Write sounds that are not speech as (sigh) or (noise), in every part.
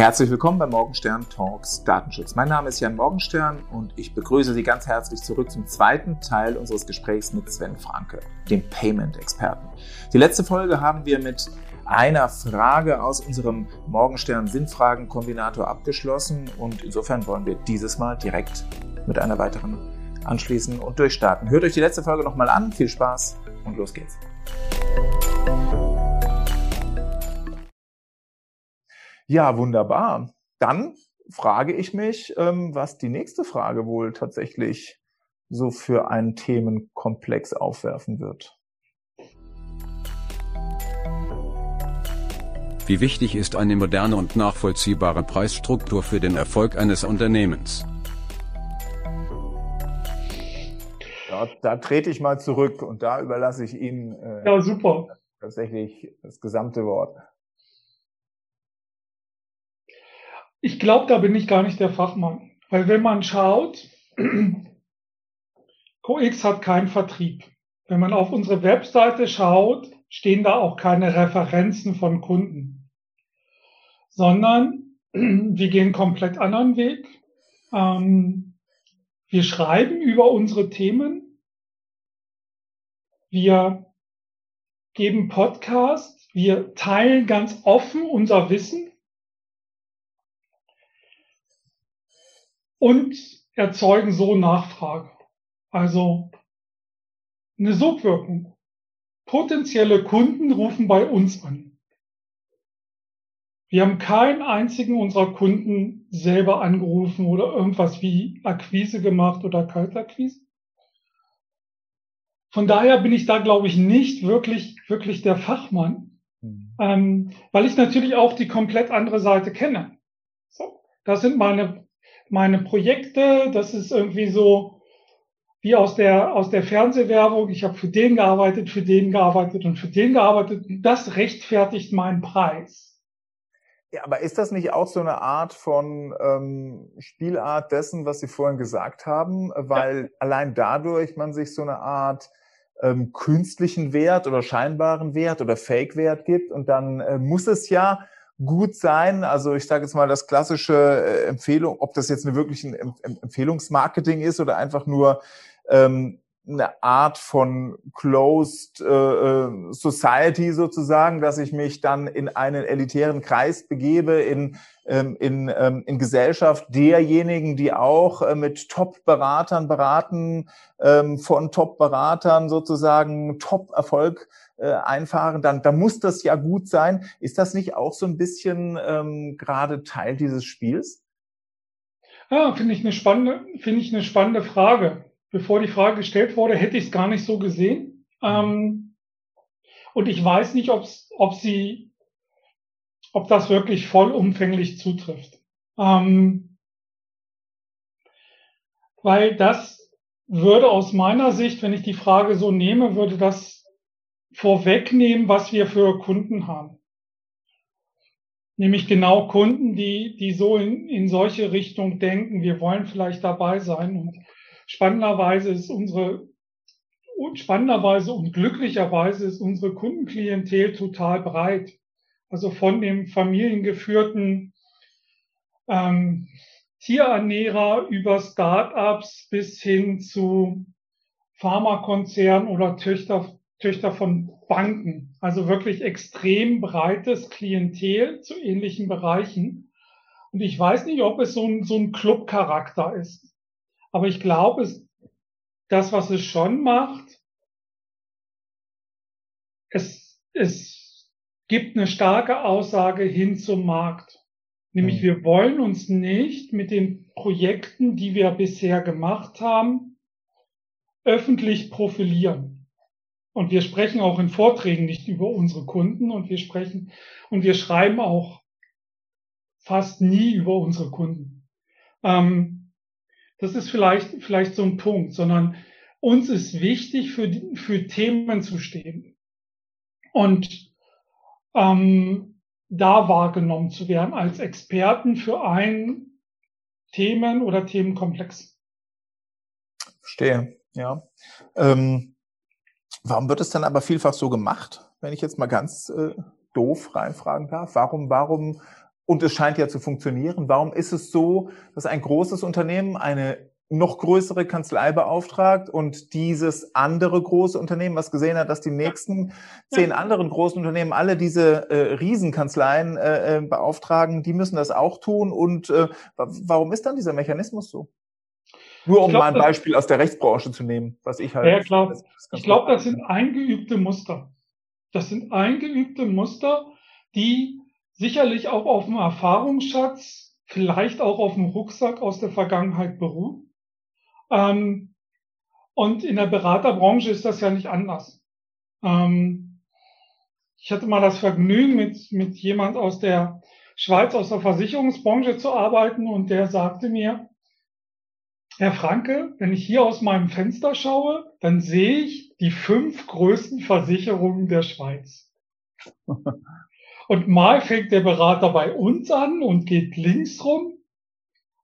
Herzlich willkommen bei Morgenstern Talks Datenschutz. Mein Name ist Jan Morgenstern und ich begrüße Sie ganz herzlich zurück zum zweiten Teil unseres Gesprächs mit Sven Franke, dem Payment-Experten. Die letzte Folge haben wir mit einer Frage aus unserem Morgenstern Sinnfragen-Kombinator abgeschlossen und insofern wollen wir dieses Mal direkt mit einer weiteren anschließen und durchstarten. Hört euch die letzte Folge nochmal an. Viel Spaß und los geht's. Ja, wunderbar. Dann frage ich mich, ähm, was die nächste Frage wohl tatsächlich so für einen Themenkomplex aufwerfen wird. Wie wichtig ist eine moderne und nachvollziehbare Preisstruktur für den Erfolg eines Unternehmens? Ja, da trete ich mal zurück und da überlasse ich Ihnen äh, ja, super. tatsächlich das gesamte Wort. Ich glaube, da bin ich gar nicht der Fachmann. Weil wenn man schaut, (clears throat) CoX hat keinen Vertrieb. Wenn man auf unsere Webseite schaut, stehen da auch keine Referenzen von Kunden, sondern (clears throat) wir gehen komplett anderen Weg. Ähm, wir schreiben über unsere Themen. Wir geben Podcasts. Wir teilen ganz offen unser Wissen. Und erzeugen so Nachfrage. Also eine Sogwirkung. Potenzielle Kunden rufen bei uns an. Wir haben keinen einzigen unserer Kunden selber angerufen oder irgendwas wie Akquise gemacht oder Kaltakquise. Von daher bin ich da, glaube ich, nicht wirklich, wirklich der Fachmann, mhm. ähm, weil ich natürlich auch die komplett andere Seite kenne. So, das sind meine meine Projekte, das ist irgendwie so wie aus der, aus der Fernsehwerbung. Ich habe für den gearbeitet, für den gearbeitet und für den gearbeitet. Das rechtfertigt meinen Preis. Ja, aber ist das nicht auch so eine Art von ähm, Spielart dessen, was Sie vorhin gesagt haben? Weil ja. allein dadurch man sich so eine Art ähm, künstlichen Wert oder scheinbaren Wert oder Fake-Wert gibt und dann äh, muss es ja gut sein. Also ich sage jetzt mal das klassische äh, Empfehlung, ob das jetzt eine wirklich ein Empfehlungsmarketing ist oder einfach nur ähm, eine Art von Closed äh, äh, Society sozusagen, dass ich mich dann in einen elitären Kreis begebe, in, ähm, in, ähm, in Gesellschaft derjenigen, die auch äh, mit Top-Beratern beraten, ähm, von Top-Beratern sozusagen Top-Erfolg äh, einfahren, dann, dann muss das ja gut sein. Ist das nicht auch so ein bisschen ähm, gerade Teil dieses Spiels? Ja, finde ich eine spannende, finde ich eine spannende Frage. Bevor die Frage gestellt wurde, hätte ich es gar nicht so gesehen. Ähm, und ich weiß nicht, ob's, ob sie, ob das wirklich vollumfänglich zutrifft. Ähm, weil das würde aus meiner Sicht, wenn ich die Frage so nehme, würde das vorwegnehmen, was wir für Kunden haben. Nämlich genau Kunden, die, die so in, in solche Richtung denken, wir wollen vielleicht dabei sein. Und spannenderweise ist unsere, und spannenderweise und glücklicherweise ist unsere Kundenklientel total breit. Also von dem familiengeführten ähm, Tierernährer über Startups bis hin zu Pharmakonzernen oder Töchter Töchter von Banken. Also wirklich extrem breites Klientel zu ähnlichen Bereichen. Und ich weiß nicht, ob es so ein, so ein Club-Charakter ist. Aber ich glaube, es, das, was es schon macht, es, es gibt eine starke Aussage hin zum Markt. Nämlich, mhm. wir wollen uns nicht mit den Projekten, die wir bisher gemacht haben, öffentlich profilieren. Und wir sprechen auch in Vorträgen nicht über unsere Kunden und wir sprechen und wir schreiben auch fast nie über unsere Kunden. Ähm, das ist vielleicht, vielleicht so ein Punkt, sondern uns ist wichtig, für, für Themen zu stehen und ähm, da wahrgenommen zu werden als Experten für ein Themen- oder Themenkomplex. Verstehe, ja. Ähm Warum wird es dann aber vielfach so gemacht, wenn ich jetzt mal ganz äh, doof reinfragen darf? Warum, warum und es scheint ja zu funktionieren. Warum ist es so, dass ein großes Unternehmen eine noch größere Kanzlei beauftragt und dieses andere große Unternehmen, was gesehen hat, dass die nächsten zehn anderen großen Unternehmen alle diese äh, Riesenkanzleien äh, äh, beauftragen, die müssen das auch tun. Und äh, warum ist dann dieser Mechanismus so? Nur um glaub, mal ein Beispiel aus der Rechtsbranche zu nehmen, was ich halt. Ja, klar. Ich glaube, das sind eingeübte Muster. Das sind eingeübte Muster, die sicherlich auch auf dem Erfahrungsschatz, vielleicht auch auf dem Rucksack aus der Vergangenheit beruhen ähm, und in der Beraterbranche ist das ja nicht anders. Ähm, ich hatte mal das Vergnügen, mit, mit jemand aus der Schweiz, aus der Versicherungsbranche zu arbeiten und der sagte mir, Herr Franke, wenn ich hier aus meinem Fenster schaue, dann sehe ich die fünf größten Versicherungen der Schweiz. Und mal fängt der Berater bei uns an und geht links rum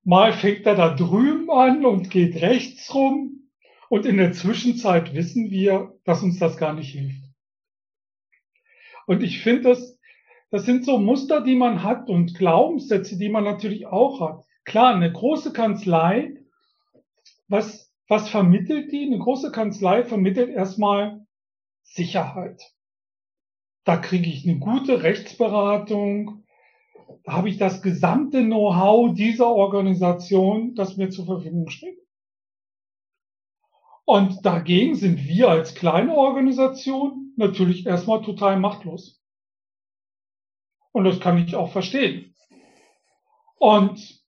Mal fängt er da drüben an und geht rechts rum. Und in der Zwischenzeit wissen wir, dass uns das gar nicht hilft. Und ich finde, das, das sind so Muster, die man hat und Glaubenssätze, die man natürlich auch hat. Klar, eine große Kanzlei, was, was vermittelt die? Eine große Kanzlei vermittelt erstmal Sicherheit. Da kriege ich eine gute Rechtsberatung, da habe ich das gesamte Know-how dieser Organisation, das mir zur Verfügung steht. Und dagegen sind wir als kleine Organisation natürlich erstmal total machtlos. Und das kann ich auch verstehen. Und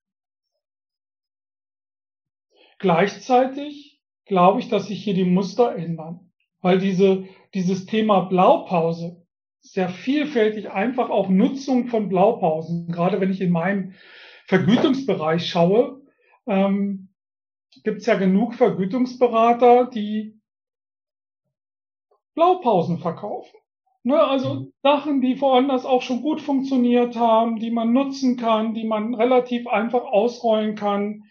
gleichzeitig glaube ich, dass sich hier die Muster ändern. Weil diese, dieses Thema Blaupause, sehr vielfältig einfach auch Nutzung von Blaupausen. Gerade wenn ich in meinem Vergütungsbereich schaue, ähm, gibt es ja genug Vergütungsberater, die Blaupausen verkaufen. Ne, also mhm. Sachen, die woanders auch schon gut funktioniert haben, die man nutzen kann, die man relativ einfach ausrollen kann,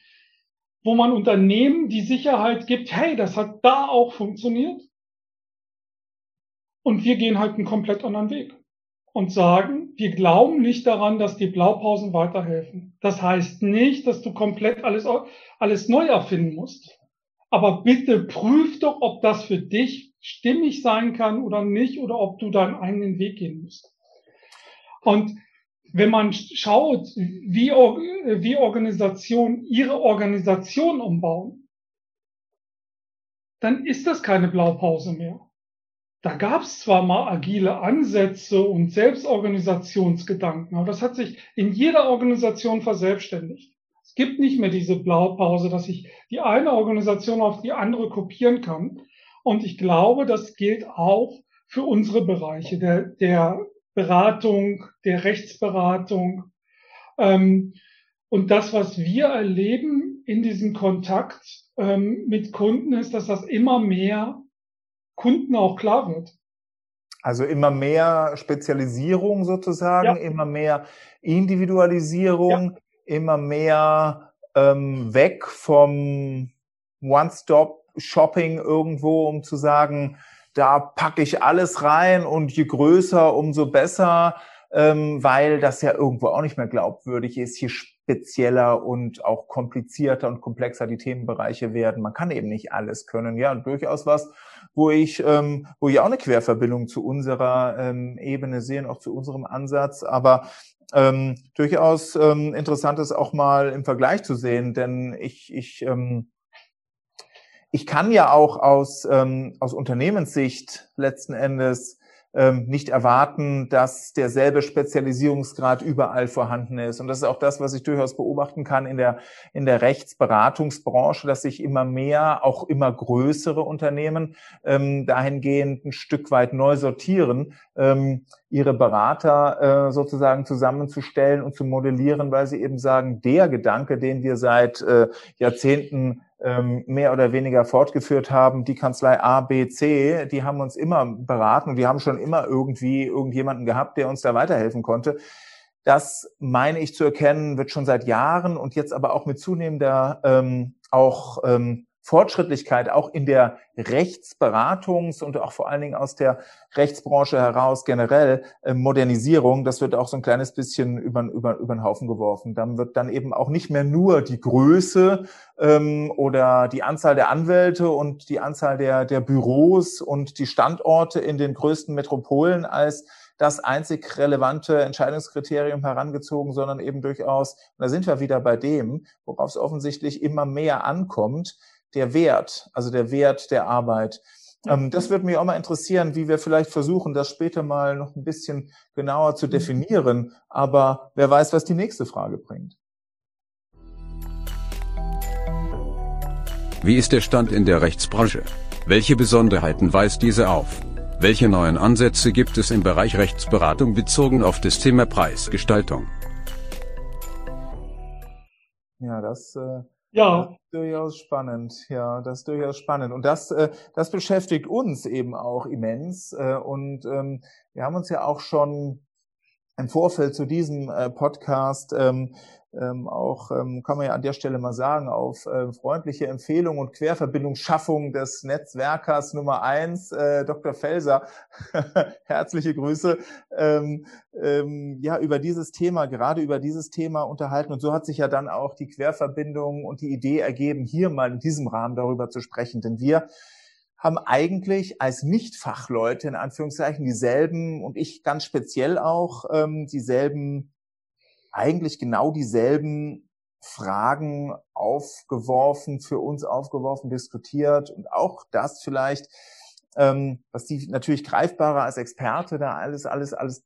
wo man Unternehmen die Sicherheit gibt, hey, das hat da auch funktioniert. Und wir gehen halt einen komplett anderen Weg und sagen, wir glauben nicht daran, dass die Blaupausen weiterhelfen. Das heißt nicht, dass du komplett alles, alles neu erfinden musst. Aber bitte prüf doch, ob das für dich stimmig sein kann oder nicht oder ob du deinen eigenen Weg gehen musst. Und wenn man schaut, wie, wie Organisationen ihre Organisation umbauen, dann ist das keine Blaupause mehr. Da gab es zwar mal agile Ansätze und Selbstorganisationsgedanken, aber das hat sich in jeder Organisation verselbstständigt. Es gibt nicht mehr diese Blaupause, dass ich die eine Organisation auf die andere kopieren kann. Und ich glaube, das gilt auch für unsere Bereiche der, der Beratung, der Rechtsberatung. Ähm, und das, was wir erleben in diesem Kontakt ähm, mit Kunden, ist, dass das immer mehr Kunden auch klar wird. Also immer mehr Spezialisierung sozusagen, ja. immer mehr Individualisierung, ja. immer mehr ähm, weg vom One-Stop-Shopping irgendwo, um zu sagen, da packe ich alles rein und je größer, umso besser, ähm, weil das ja irgendwo auch nicht mehr glaubwürdig ist. Je spezieller und auch komplizierter und komplexer die Themenbereiche werden. Man kann eben nicht alles können. Ja, durchaus was, wo ich, ähm, wo ich auch eine Querverbindung zu unserer ähm, Ebene sehe und auch zu unserem Ansatz. Aber ähm, durchaus ähm, interessant ist auch mal im Vergleich zu sehen, denn ich, ich, ähm, ich kann ja auch aus, ähm, aus Unternehmenssicht letzten Endes ähm, nicht erwarten, dass derselbe Spezialisierungsgrad überall vorhanden ist. Und das ist auch das, was ich durchaus beobachten kann in der, in der Rechtsberatungsbranche, dass sich immer mehr, auch immer größere Unternehmen ähm, dahingehend ein Stück weit neu sortieren, ähm, ihre Berater äh, sozusagen zusammenzustellen und zu modellieren, weil sie eben sagen, der Gedanke, den wir seit äh, Jahrzehnten ähm, mehr oder weniger fortgeführt haben. Die Kanzlei A, B, C, die haben uns immer beraten und die haben schon immer irgendwie irgendjemanden gehabt, der uns da weiterhelfen konnte. Das meine ich zu erkennen, wird schon seit Jahren und jetzt aber auch mit zunehmender ähm, auch ähm, Fortschrittlichkeit auch in der Rechtsberatungs- und auch vor allen Dingen aus der Rechtsbranche heraus generell äh, Modernisierung, das wird auch so ein kleines bisschen über, über, über den Haufen geworfen. Dann wird dann eben auch nicht mehr nur die Größe ähm, oder die Anzahl der Anwälte und die Anzahl der, der Büros und die Standorte in den größten Metropolen als das einzig relevante Entscheidungskriterium herangezogen, sondern eben durchaus, da sind wir wieder bei dem, worauf es offensichtlich immer mehr ankommt, der Wert, also der Wert der Arbeit. Ähm, das würde mich auch mal interessieren, wie wir vielleicht versuchen, das später mal noch ein bisschen genauer zu mhm. definieren. Aber wer weiß, was die nächste Frage bringt. Wie ist der Stand in der Rechtsbranche? Welche Besonderheiten weist diese auf? Welche neuen Ansätze gibt es im Bereich Rechtsberatung bezogen auf das Thema Preisgestaltung? Ja, das äh, ja. durchaus spannend. Ja, das ist durchaus spannend. Und das, äh, das beschäftigt uns eben auch immens. Äh, und ähm, wir haben uns ja auch schon im Vorfeld zu diesem äh, Podcast ähm, ähm, auch, ähm, kann man ja an der Stelle mal sagen, auf äh, freundliche Empfehlung und Querverbindungsschaffung des Netzwerkers Nummer eins, äh, Dr. Felser, (laughs) herzliche Grüße, ähm, ähm, ja, über dieses Thema, gerade über dieses Thema unterhalten. Und so hat sich ja dann auch die Querverbindung und die Idee ergeben, hier mal in diesem Rahmen darüber zu sprechen. Denn wir haben eigentlich als Nichtfachleute in Anführungszeichen dieselben und ich ganz speziell auch ähm, dieselben eigentlich genau dieselben Fragen aufgeworfen, für uns aufgeworfen, diskutiert und auch das vielleicht, ähm, was die natürlich greifbarer als Experte da alles, alles, alles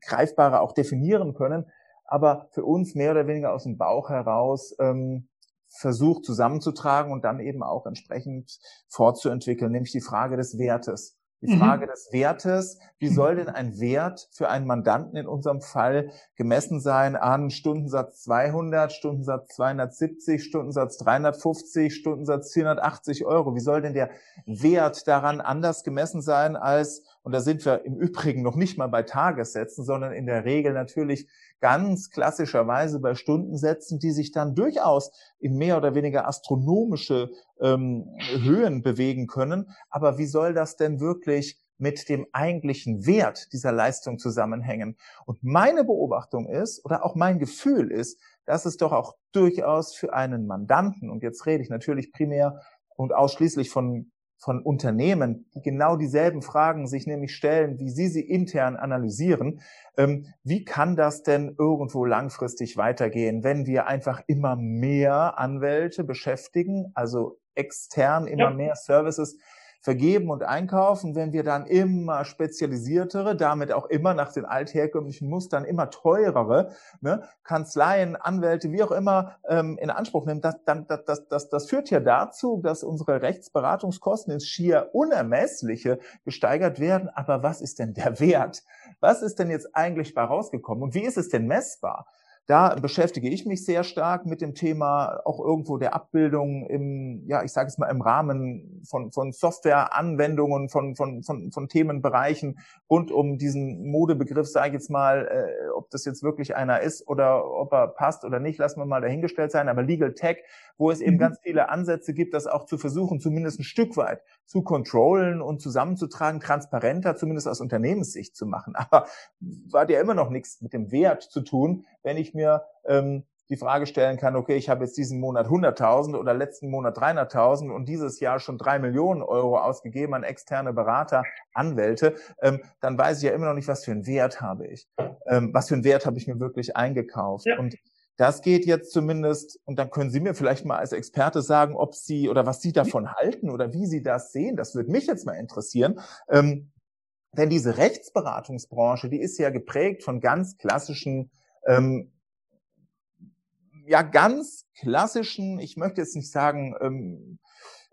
greifbarer auch definieren können, aber für uns mehr oder weniger aus dem Bauch heraus ähm, versucht zusammenzutragen und dann eben auch entsprechend fortzuentwickeln, nämlich die Frage des Wertes. Die mhm. Frage mhm. des Wertes, wie soll denn ein Wert für einen Mandanten in unserem Fall gemessen sein an Stundensatz 200, Stundensatz 270, Stundensatz 350, Stundensatz 480 Euro? Wie soll denn der Wert daran anders gemessen sein als, und da sind wir im Übrigen noch nicht mal bei Tagessätzen, sondern in der Regel natürlich ganz klassischerweise bei Stundensätzen, die sich dann durchaus in mehr oder weniger astronomische ähm, Höhen bewegen können. Aber wie soll das denn wirklich mit dem eigentlichen Wert dieser Leistung zusammenhängen? Und meine Beobachtung ist, oder auch mein Gefühl ist, dass es doch auch durchaus für einen Mandanten, und jetzt rede ich natürlich primär und ausschließlich von von Unternehmen, die genau dieselben Fragen sich nämlich stellen, wie sie sie intern analysieren. Ähm, wie kann das denn irgendwo langfristig weitergehen, wenn wir einfach immer mehr Anwälte beschäftigen, also extern immer ja. mehr Services vergeben und einkaufen, wenn wir dann immer spezialisiertere, damit auch immer nach den altherkömmlichen Mustern immer teurere ne, Kanzleien, Anwälte, wie auch immer ähm, in Anspruch nehmen, das, dann, das, das, das, das führt ja dazu, dass unsere Rechtsberatungskosten ins schier unermessliche gesteigert werden. Aber was ist denn der Wert? Was ist denn jetzt eigentlich bei rausgekommen und wie ist es denn messbar? Da beschäftige ich mich sehr stark mit dem Thema auch irgendwo der Abbildung im, ja, ich sage es mal, im Rahmen von, von Softwareanwendungen, von, von, von, von Themenbereichen rund um diesen Modebegriff, sage ich jetzt mal, äh, ob das jetzt wirklich einer ist oder ob er passt oder nicht, lassen wir mal dahingestellt sein, aber Legal Tech, wo es eben mhm. ganz viele Ansätze gibt, das auch zu versuchen, zumindest ein Stück weit zu kontrollen und zusammenzutragen, transparenter, zumindest aus Unternehmenssicht zu machen. (laughs) Aber war ja immer noch nichts mit dem Wert zu tun, wenn ich mir ähm, die Frage stellen kann, okay, ich habe jetzt diesen Monat 100.000 oder letzten Monat 300.000 und dieses Jahr schon drei Millionen Euro ausgegeben an externe Berater, Anwälte, ähm, dann weiß ich ja immer noch nicht, was für einen Wert habe ich. Ähm, was für einen Wert habe ich mir wirklich eingekauft. Ja. Und das geht jetzt zumindest, und dann können Sie mir vielleicht mal als Experte sagen, ob Sie oder was Sie davon halten oder wie Sie das sehen. Das würde mich jetzt mal interessieren. Ähm, denn diese Rechtsberatungsbranche, die ist ja geprägt von ganz klassischen, ähm, ja, ganz klassischen, ich möchte jetzt nicht sagen, ähm,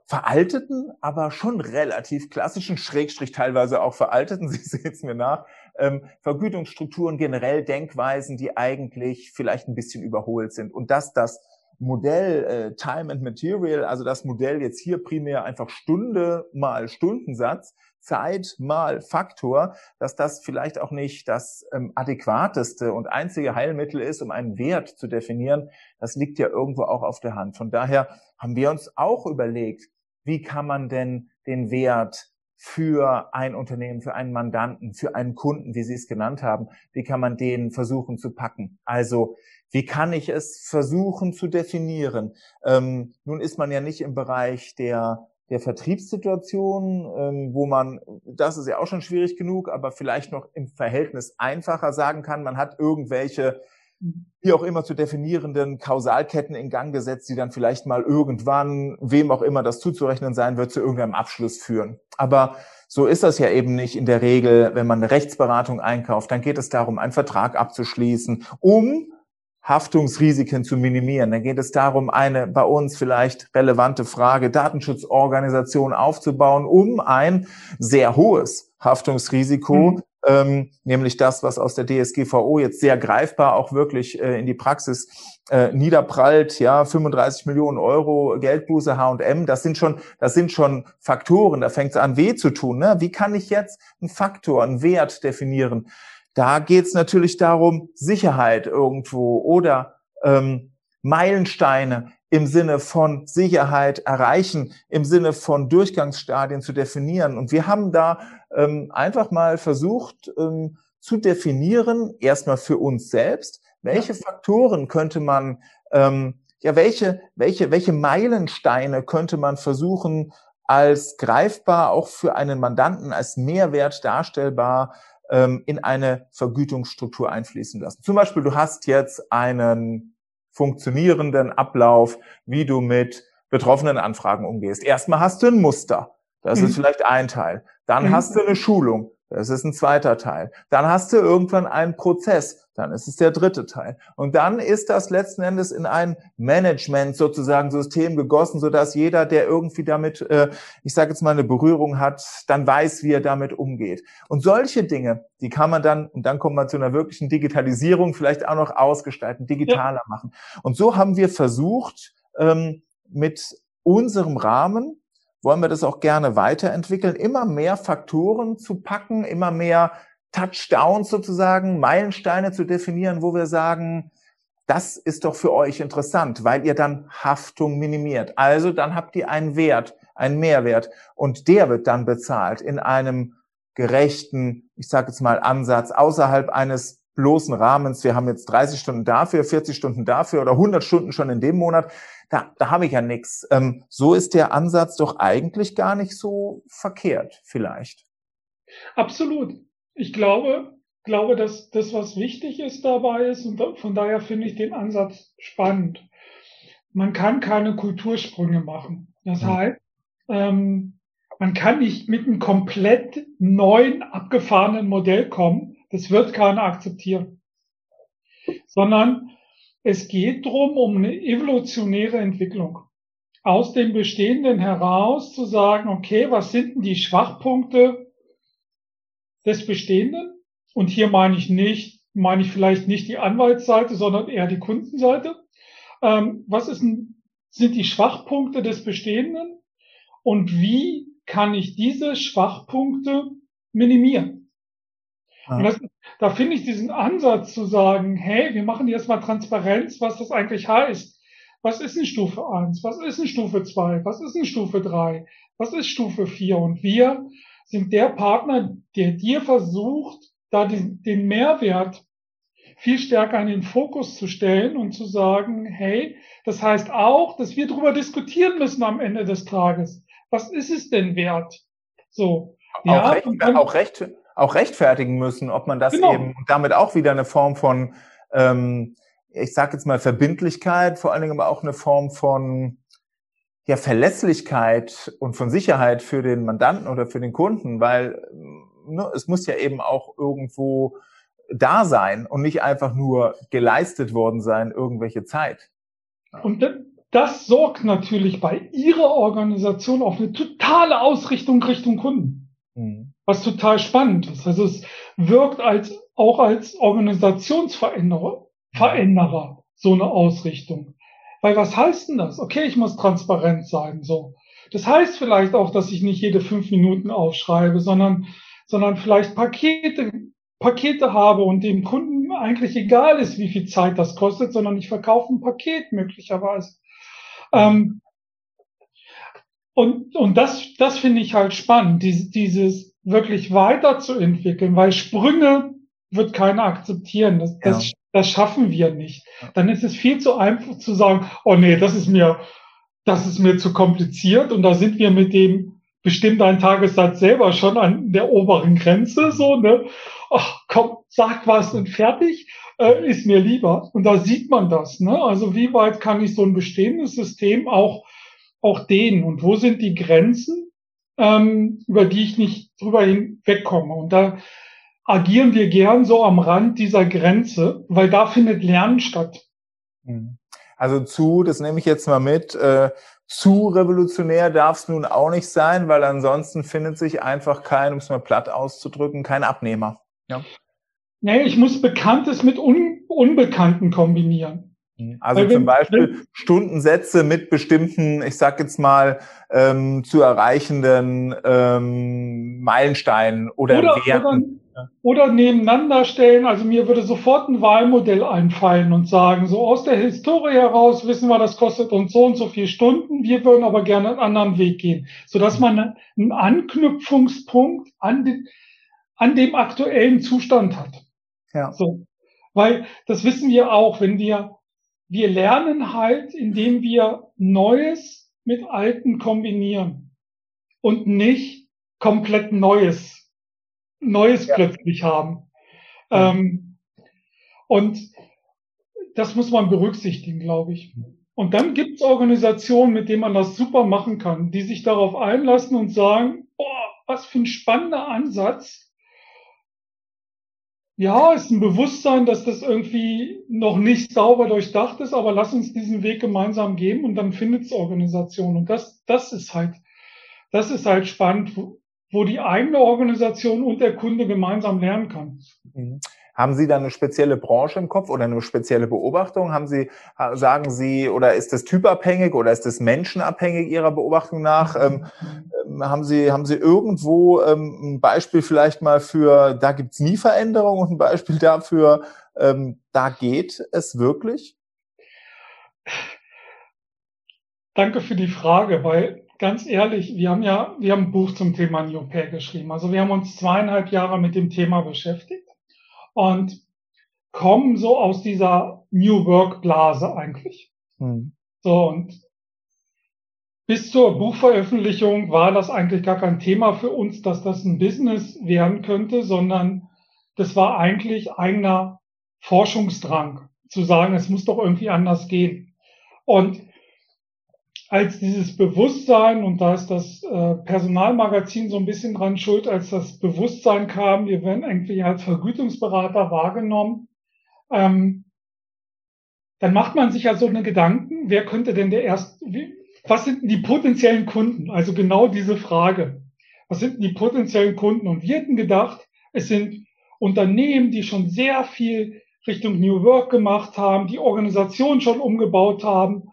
veralteten, aber schon relativ klassischen, Schrägstrich teilweise auch veralteten, (laughs) Sie sehen es mir nach, ähm, Vergütungsstrukturen, generell Denkweisen, die eigentlich vielleicht ein bisschen überholt sind. Und dass das Modell äh, Time and Material, also das Modell jetzt hier primär einfach Stunde mal Stundensatz, Zeit mal Faktor, dass das vielleicht auch nicht das ähm, adäquateste und einzige Heilmittel ist, um einen Wert zu definieren. Das liegt ja irgendwo auch auf der Hand. Von daher haben wir uns auch überlegt, wie kann man denn den Wert für ein Unternehmen, für einen Mandanten, für einen Kunden, wie Sie es genannt haben, wie kann man den versuchen zu packen? Also wie kann ich es versuchen zu definieren? Ähm, nun ist man ja nicht im Bereich der der Vertriebssituation, ähm, wo man, das ist ja auch schon schwierig genug, aber vielleicht noch im Verhältnis einfacher sagen kann, man hat irgendwelche wie auch immer zu definierenden Kausalketten in Gang gesetzt, die dann vielleicht mal irgendwann, wem auch immer das zuzurechnen sein wird, zu irgendeinem Abschluss führen. Aber so ist das ja eben nicht in der Regel, wenn man eine Rechtsberatung einkauft, dann geht es darum, einen Vertrag abzuschließen, um Haftungsrisiken zu minimieren. Dann geht es darum, eine bei uns vielleicht relevante Frage Datenschutzorganisation aufzubauen, um ein sehr hohes Haftungsrisiko mhm ähm, nämlich das, was aus der DSGVO jetzt sehr greifbar auch wirklich äh, in die Praxis äh, niederprallt, ja, 35 Millionen Euro Geldbuße H&M, das sind schon, das sind schon Faktoren, da fängt es an weh zu tun. Ne? Wie kann ich jetzt einen Faktor, einen Wert definieren? Da geht es natürlich darum, Sicherheit irgendwo oder ähm, Meilensteine im Sinne von Sicherheit erreichen, im Sinne von Durchgangsstadien zu definieren. Und wir haben da ähm, einfach mal versucht ähm, zu definieren, erstmal für uns selbst, welche ja. Faktoren könnte man, ähm, ja, welche, welche, welche Meilensteine könnte man versuchen, als greifbar auch für einen Mandanten, als Mehrwert darstellbar ähm, in eine Vergütungsstruktur einfließen lassen. Zum Beispiel, du hast jetzt einen funktionierenden Ablauf, wie du mit betroffenen Anfragen umgehst. Erstmal hast du ein Muster. Das mhm. ist vielleicht ein Teil. Dann mhm. hast du eine Schulung. Das ist ein zweiter Teil. Dann hast du irgendwann einen Prozess. Dann ist es der dritte Teil. Und dann ist das letzten Endes in ein Management sozusagen System gegossen, sodass jeder, der irgendwie damit, äh, ich sage jetzt mal, eine Berührung hat, dann weiß, wie er damit umgeht. Und solche Dinge, die kann man dann, und dann kommt man zu einer wirklichen Digitalisierung, vielleicht auch noch ausgestalten, digitaler ja. machen. Und so haben wir versucht, ähm, mit unserem Rahmen wollen wir das auch gerne weiterentwickeln, immer mehr Faktoren zu packen, immer mehr Touchdowns sozusagen, Meilensteine zu definieren, wo wir sagen, das ist doch für euch interessant, weil ihr dann Haftung minimiert. Also dann habt ihr einen Wert, einen Mehrwert und der wird dann bezahlt in einem gerechten, ich sage jetzt mal Ansatz außerhalb eines bloßen Rahmens. Wir haben jetzt 30 Stunden dafür, 40 Stunden dafür oder 100 Stunden schon in dem Monat da, da habe ich ja nichts. Ähm, so ist der Ansatz doch eigentlich gar nicht so verkehrt, vielleicht. Absolut. Ich glaube, glaube, dass das, was wichtig ist dabei ist, und von daher finde ich den Ansatz spannend. Man kann keine Kultursprünge machen. Das hm. heißt, ähm, man kann nicht mit einem komplett neuen, abgefahrenen Modell kommen. Das wird keiner akzeptieren. Sondern es geht drum um eine evolutionäre Entwicklung. Aus dem Bestehenden heraus zu sagen, okay, was sind denn die Schwachpunkte des Bestehenden? Und hier meine ich nicht, meine ich vielleicht nicht die Anwaltsseite, sondern eher die Kundenseite. Ähm, was ist denn, sind die Schwachpunkte des Bestehenden? Und wie kann ich diese Schwachpunkte minimieren? Ja. Und das, da finde ich diesen Ansatz zu sagen, hey, wir machen jetzt mal Transparenz, was das eigentlich heißt. Was ist in Stufe 1? Was ist in Stufe 2? Was ist in Stufe 3? Was ist Stufe 4? Und wir sind der Partner, der dir versucht, da den, den Mehrwert viel stärker in den Fokus zu stellen und zu sagen, hey, das heißt auch, dass wir darüber diskutieren müssen am Ende des Tages. Was ist es denn wert? So. Auch, ja, recht, auch recht, auch rechtfertigen müssen, ob man das genau. eben damit auch wieder eine Form von, ähm, ich sage jetzt mal Verbindlichkeit, vor allen Dingen aber auch eine Form von ja, Verlässlichkeit und von Sicherheit für den Mandanten oder für den Kunden, weil ne, es muss ja eben auch irgendwo da sein und nicht einfach nur geleistet worden sein, irgendwelche Zeit. Und das sorgt natürlich bei Ihrer Organisation auf eine totale Ausrichtung Richtung Kunden. Mhm was total spannend ist. Also es wirkt als, auch als Organisationsveränderer, Veränderer, so eine Ausrichtung. Weil was heißt denn das? Okay, ich muss transparent sein, so. Das heißt vielleicht auch, dass ich nicht jede fünf Minuten aufschreibe, sondern, sondern vielleicht Pakete, Pakete habe und dem Kunden eigentlich egal ist, wie viel Zeit das kostet, sondern ich verkaufe ein Paket möglicherweise. Ähm, und, und das, das finde ich halt spannend, dieses, dieses wirklich weiterzuentwickeln, weil Sprünge wird keiner akzeptieren. Das, ja. das, das schaffen wir nicht. Dann ist es viel zu einfach zu sagen, oh nee, das ist mir, das ist mir zu kompliziert und da sind wir mit dem bestimmt ein Tagessatz selber schon an der oberen Grenze, so, ne? Ach, komm, sag was und fertig, äh, ist mir lieber. Und da sieht man das, ne? Also wie weit kann ich so ein bestehendes System auch, auch dehnen und wo sind die Grenzen, ähm, über die ich nicht drüber hinwegkomme? Und da, agieren wir gern so am Rand dieser Grenze, weil da findet Lernen statt. Mhm. Also zu, das nehme ich jetzt mal mit, äh, zu revolutionär darf es nun auch nicht sein, weil ansonsten findet sich einfach kein, um es mal platt auszudrücken, kein Abnehmer. Ja. Nee, ich muss Bekanntes mit Un Unbekannten kombinieren. Mhm. Also zum Beispiel Stundensätze mit bestimmten, ich sag jetzt mal, ähm, zu erreichenden ähm, Meilensteinen oder, oder Werten. Oder, oder nebeneinander stellen. Also mir würde sofort ein Wahlmodell einfallen und sagen, so aus der Historie heraus wissen wir, das kostet uns so und so viele Stunden. Wir würden aber gerne einen anderen Weg gehen, sodass man einen Anknüpfungspunkt an, den, an dem aktuellen Zustand hat. Ja. So. Weil das wissen wir auch, wenn wir wir lernen halt, indem wir Neues mit Alten kombinieren und nicht komplett Neues, Neues ja. plötzlich haben. Ja. Ähm, und das muss man berücksichtigen, glaube ich. Und dann gibt es Organisationen, mit denen man das super machen kann, die sich darauf einlassen und sagen, boah, was für ein spannender Ansatz ja, ist ein Bewusstsein, dass das irgendwie noch nicht sauber durchdacht ist, aber lass uns diesen Weg gemeinsam geben und dann findet es Organisation. Und das, das ist halt, das ist halt spannend, wo, wo die eigene Organisation und der Kunde gemeinsam lernen kann. Mhm. Haben Sie da eine spezielle Branche im Kopf oder eine spezielle Beobachtung? Haben Sie, sagen Sie, oder ist das typabhängig oder ist das menschenabhängig Ihrer Beobachtung nach? Ähm, ähm, haben Sie, haben Sie irgendwo ähm, ein Beispiel vielleicht mal für, da gibt's nie Veränderung und ein Beispiel dafür, ähm, da geht es wirklich? Danke für die Frage, weil ganz ehrlich, wir haben ja, wir haben ein Buch zum Thema New Pay geschrieben. Also wir haben uns zweieinhalb Jahre mit dem Thema beschäftigt und kommen so aus dieser New Work Blase eigentlich. Hm. So und bis zur Buchveröffentlichung war das eigentlich gar kein Thema für uns, dass das ein Business werden könnte, sondern das war eigentlich eigener Forschungsdrang, zu sagen, es muss doch irgendwie anders gehen. Und als dieses Bewusstsein, und da ist das äh, Personalmagazin so ein bisschen dran schuld, als das Bewusstsein kam, wir werden irgendwie als Vergütungsberater wahrgenommen, ähm, dann macht man sich ja so eine Gedanken, wer könnte denn der erste, wie, was sind die potenziellen Kunden? Also genau diese Frage. Was sind die potenziellen Kunden? Und wir hätten gedacht, es sind Unternehmen, die schon sehr viel Richtung New Work gemacht haben, die Organisation schon umgebaut haben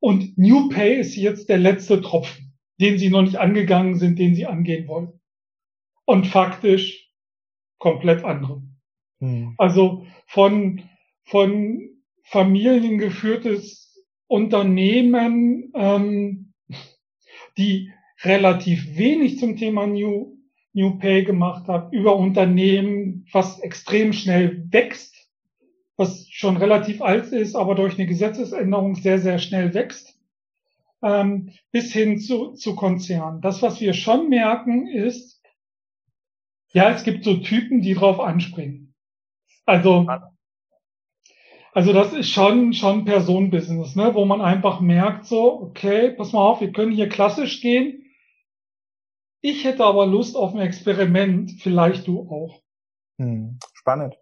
und New Pay ist jetzt der letzte Tropfen, den sie noch nicht angegangen sind, den sie angehen wollen. Und faktisch komplett andere. Hm. Also von, von familiengeführtes Unternehmen, ähm, die relativ wenig zum Thema New, New Pay gemacht hat, über Unternehmen, was extrem schnell wächst, was schon relativ alt ist, aber durch eine Gesetzesänderung sehr, sehr schnell wächst, ähm, bis hin zu, zu Konzernen. Das, was wir schon merken, ist, ja, es gibt so Typen, die drauf anspringen. Also, also das ist schon, schon Personenbusiness, ne, wo man einfach merkt, so, okay, pass mal auf, wir können hier klassisch gehen. Ich hätte aber Lust auf ein Experiment, vielleicht du auch. Hm, spannend.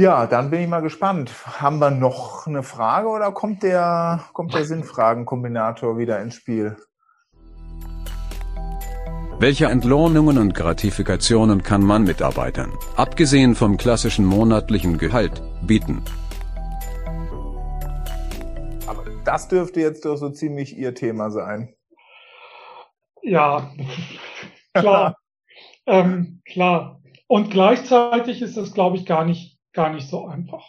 Ja, dann bin ich mal gespannt. Haben wir noch eine Frage oder kommt der, kommt der Sinnfragenkombinator wieder ins Spiel? Welche Entlohnungen und Gratifikationen kann man Mitarbeitern, abgesehen vom klassischen monatlichen Gehalt, bieten? das dürfte jetzt doch so ziemlich Ihr Thema sein. Ja, klar. (laughs) ähm, klar. Und gleichzeitig ist es, glaube ich, gar nicht, gar nicht so einfach.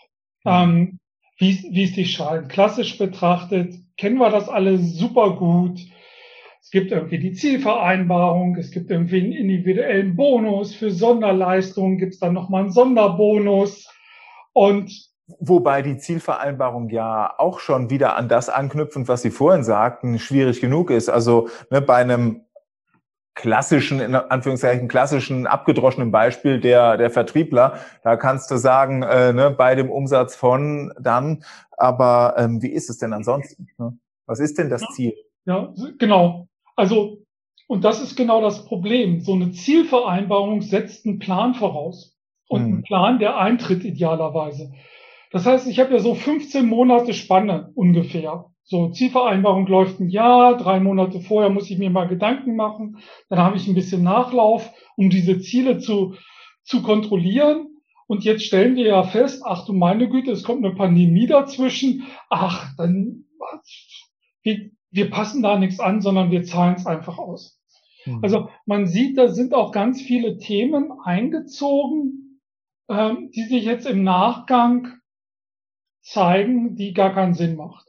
Mhm. Ähm, wie, wie es sich scheint. Klassisch betrachtet kennen wir das alle super gut. Es gibt irgendwie die Zielvereinbarung, es gibt irgendwie einen individuellen Bonus für Sonderleistungen, gibt es dann nochmal einen Sonderbonus. Und Wobei die Zielvereinbarung ja auch schon wieder an das anknüpfend, was Sie vorhin sagten, schwierig genug ist. Also ne, bei einem klassischen, in Anführungszeichen klassischen, abgedroschenen Beispiel der, der Vertriebler, da kannst du sagen, äh, ne, bei dem Umsatz von dann, aber ähm, wie ist es denn ansonsten? Ne? Was ist denn das Ziel? Ja, genau. Also, und das ist genau das Problem. So eine Zielvereinbarung setzt einen Plan voraus. Und hm. einen Plan, der eintritt idealerweise. Das heißt, ich habe ja so 15 Monate Spanne ungefähr. So, Zielvereinbarung läuft ein Jahr, drei Monate vorher muss ich mir mal Gedanken machen. Dann habe ich ein bisschen Nachlauf, um diese Ziele zu, zu kontrollieren. Und jetzt stellen wir ja fest, ach du meine Güte, es kommt eine Pandemie dazwischen. Ach, dann, wir, wir passen da nichts an, sondern wir zahlen es einfach aus. Mhm. Also man sieht, da sind auch ganz viele Themen eingezogen, ähm, die sich jetzt im Nachgang zeigen, die gar keinen Sinn macht.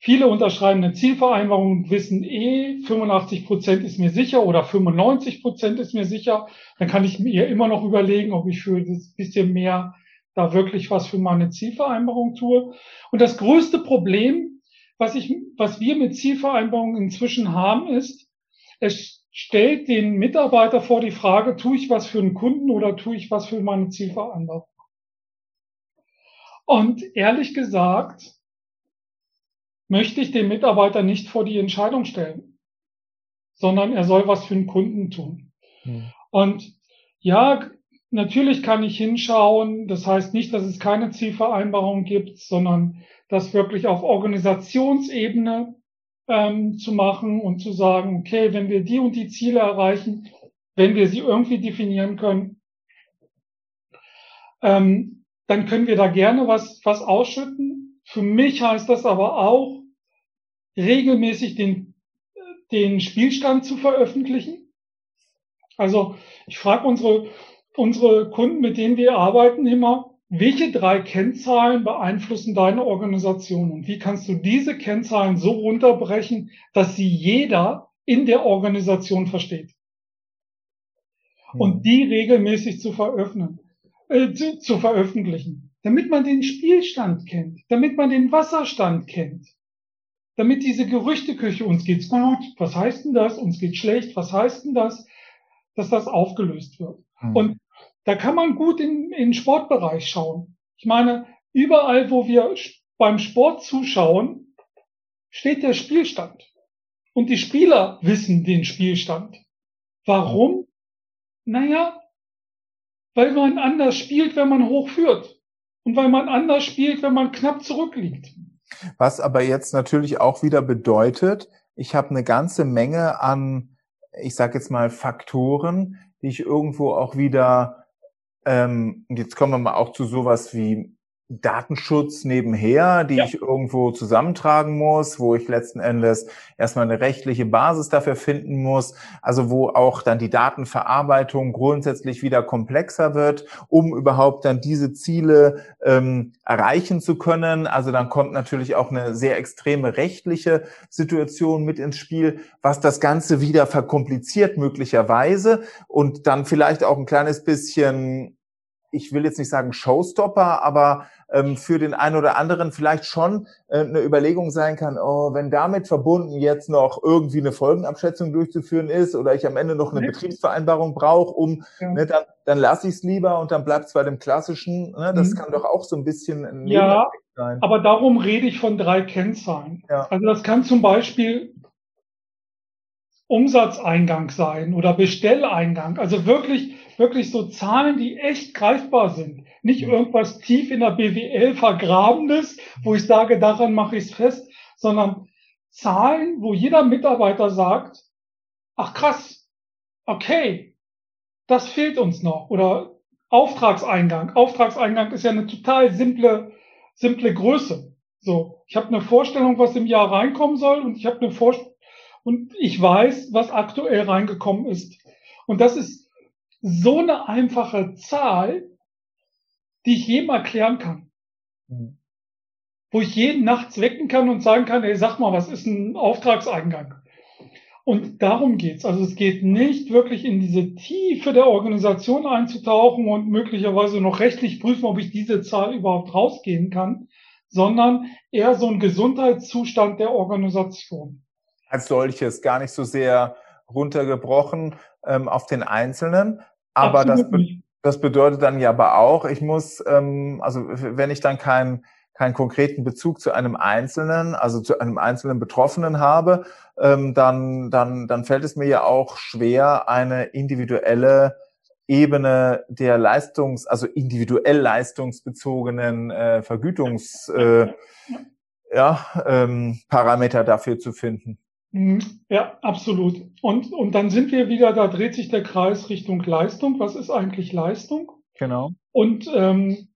Viele unterschreiben eine Zielvereinbarung und wissen eh, 85 Prozent ist mir sicher oder 95 Prozent ist mir sicher. Dann kann ich mir immer noch überlegen, ob ich für das bisschen mehr da wirklich was für meine Zielvereinbarung tue. Und das größte Problem, was ich, was wir mit Zielvereinbarungen inzwischen haben, ist, es stellt den Mitarbeiter vor die Frage, tue ich was für einen Kunden oder tue ich was für meine Zielvereinbarung? Und ehrlich gesagt, möchte ich den Mitarbeiter nicht vor die Entscheidung stellen, sondern er soll was für den Kunden tun. Mhm. Und ja, natürlich kann ich hinschauen. Das heißt nicht, dass es keine Zielvereinbarung gibt, sondern das wirklich auf Organisationsebene ähm, zu machen und zu sagen, okay, wenn wir die und die Ziele erreichen, wenn wir sie irgendwie definieren können, ähm, dann können wir da gerne was, was ausschütten. Für mich heißt das aber auch, regelmäßig den, den Spielstand zu veröffentlichen. Also ich frage unsere, unsere Kunden, mit denen wir arbeiten, immer, welche drei Kennzahlen beeinflussen deine Organisation und wie kannst du diese Kennzahlen so runterbrechen, dass sie jeder in der Organisation versteht? Hm. Und die regelmäßig zu veröffentlichen, äh, zu, zu veröffentlichen, damit man den Spielstand kennt, damit man den Wasserstand kennt, damit diese Gerüchteküche, uns geht's gut, was heißt denn das, uns geht's schlecht, was heißt denn das, dass das aufgelöst wird. Mhm. Und da kann man gut in, in den Sportbereich schauen. Ich meine, überall, wo wir beim Sport zuschauen, steht der Spielstand. Und die Spieler wissen den Spielstand. Warum? Naja, weil man anders spielt, wenn man hochführt. Und weil man anders spielt, wenn man knapp zurückliegt. Was aber jetzt natürlich auch wieder bedeutet, ich habe eine ganze Menge an, ich sage jetzt mal, Faktoren, die ich irgendwo auch wieder, ähm, jetzt kommen wir mal auch zu sowas wie Datenschutz nebenher, die ja. ich irgendwo zusammentragen muss, wo ich letzten Endes erstmal eine rechtliche Basis dafür finden muss, also wo auch dann die Datenverarbeitung grundsätzlich wieder komplexer wird, um überhaupt dann diese Ziele ähm, erreichen zu können. Also dann kommt natürlich auch eine sehr extreme rechtliche Situation mit ins Spiel, was das Ganze wieder verkompliziert möglicherweise und dann vielleicht auch ein kleines bisschen ich will jetzt nicht sagen Showstopper, aber ähm, für den einen oder anderen vielleicht schon äh, eine Überlegung sein kann, oh, wenn damit verbunden jetzt noch irgendwie eine Folgenabschätzung durchzuführen ist oder ich am Ende noch eine Betriebsvereinbarung brauche, um, ja. ne, dann, dann lasse ich es lieber und dann bleibt es bei dem klassischen. Ne, das mhm. kann doch auch so ein bisschen ein ja, sein. Aber darum rede ich von drei Kennzahlen. Ja. Also das kann zum Beispiel Umsatzeingang sein oder Bestelleingang. Also wirklich wirklich so Zahlen, die echt greifbar sind. Nicht irgendwas tief in der BWL vergrabenes, wo ich sage, daran mache ich es fest, sondern Zahlen, wo jeder Mitarbeiter sagt, ach krass, okay, das fehlt uns noch. Oder Auftragseingang. Auftragseingang ist ja eine total simple, simple Größe. So, ich habe eine Vorstellung, was im Jahr reinkommen soll und ich habe eine Vorstellung und ich weiß, was aktuell reingekommen ist. Und das ist so eine einfache Zahl, die ich jedem erklären kann. Mhm. Wo ich jeden nachts wecken kann und sagen kann, ey, sag mal, was ist ein Auftragseingang? Und darum geht's. Also es geht nicht wirklich in diese Tiefe der Organisation einzutauchen und möglicherweise noch rechtlich prüfen, ob ich diese Zahl überhaupt rausgehen kann, sondern eher so ein Gesundheitszustand der Organisation. Als solches, gar nicht so sehr runtergebrochen ähm, auf den Einzelnen. Aber das, be das bedeutet dann ja aber auch, ich muss, ähm, also wenn ich dann keinen keinen konkreten Bezug zu einem Einzelnen, also zu einem einzelnen Betroffenen habe, ähm, dann, dann, dann fällt es mir ja auch schwer, eine individuelle Ebene der Leistungs-, also individuell leistungsbezogenen äh, Vergütungs, äh, ja, ähm, Parameter dafür zu finden. Mhm. Ja, absolut. Und, und dann sind wir wieder, da dreht sich der Kreis Richtung Leistung. Was ist eigentlich Leistung? Genau. Und ähm,